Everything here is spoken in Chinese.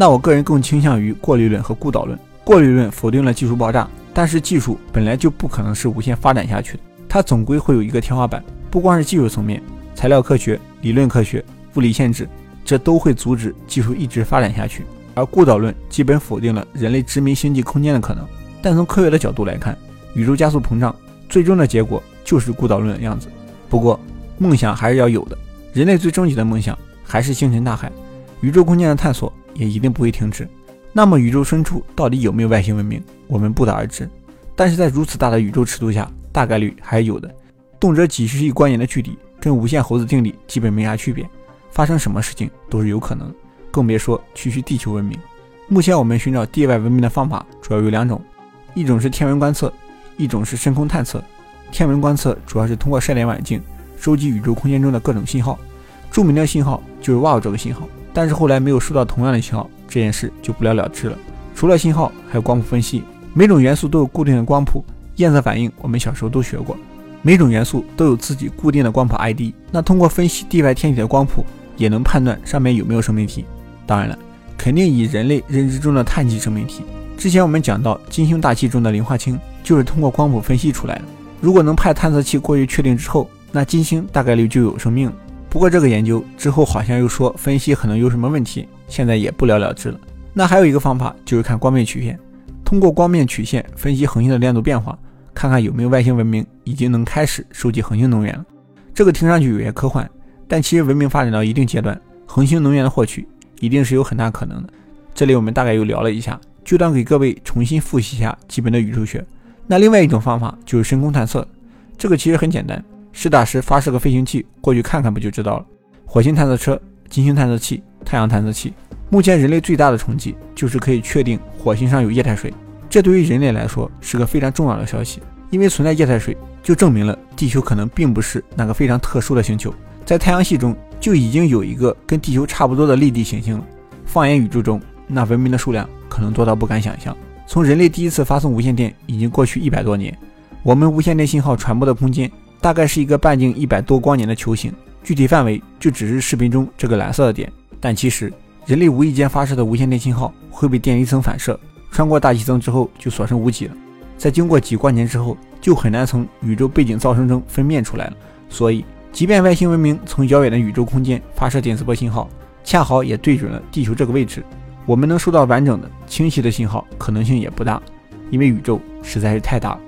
那我个人更倾向于过滤论和孤岛论。过滤论否定了技术爆炸，但是技术本来就不可能是无限发展下去的，它总归会有一个天花板。不光是技术层面，材料科学、理论科学、物理限制，这都会阻止技术一直发展下去。而孤岛论基本否定了人类殖民星际空间的可能。但从科学的角度来看，宇宙加速膨胀，最终的结果就是孤岛论的样子。不过，梦想还是要有的。人类最终极的梦想还是星辰大海，宇宙空间的探索也一定不会停止。那么，宇宙深处到底有没有外星文明，我们不得而知。但是在如此大的宇宙尺度下，大概率还是有的。动辄几十亿光年的距离，跟无限猴子定理基本没啥区别，发生什么事情都是有可能。更别说区区地球文明。目前我们寻找地外文明的方法主要有两种，一种是天文观测，一种是深空探测。天文观测主要是通过射电望远镜收集宇宙空间中的各种信号，著名的信号就是 WOW 这个信号。但是后来没有收到同样的信号。这件事就不了了之了。除了信号，还有光谱分析。每种元素都有固定的光谱，焰色反应我们小时候都学过。每种元素都有自己固定的光谱 ID。那通过分析地外天体的光谱，也能判断上面有没有生命体。当然了，肯定以人类认知中的碳基生命体。之前我们讲到金星大气中的磷化氢，就是通过光谱分析出来的。如果能派探测器过去确定之后，那金星大概率就有生命了。不过这个研究之后好像又说分析可能有什么问题。现在也不了了之了。那还有一个方法，就是看光面曲线，通过光面曲线分析恒星的亮度变化，看看有没有外星文明已经能开始收集恒星能源了。这个听上去有些科幻，但其实文明发展到一定阶段，恒星能源的获取一定是有很大可能的。这里我们大概又聊了一下，就当给各位重新复习一下基本的宇宙学。那另外一种方法就是深空探测，这个其实很简单，实打实发射个飞行器过去看看不就知道了。火星探测车、金星探测器。太阳探测器，目前人类最大的成绩就是可以确定火星上有液态水，这对于人类来说是个非常重要的消息，因为存在液态水就证明了地球可能并不是那个非常特殊的星球，在太阳系中就已经有一个跟地球差不多的立地行星了。放眼宇宙中，那文明的数量可能多到不敢想象。从人类第一次发送无线电已经过去一百多年，我们无线电信号传播的空间大概是一个半径一百多光年的球形，具体范围就只是视频中这个蓝色的点。但其实，人类无意间发射的无线电信号会被电离层反射，穿过大气层之后就所剩无几了。在经过几光年之后，就很难从宇宙背景噪声中分辨出来了。所以，即便外星文明从遥远的宇宙空间发射电磁波信号，恰好也对准了地球这个位置，我们能收到完整的、清晰的信号可能性也不大，因为宇宙实在是太大了。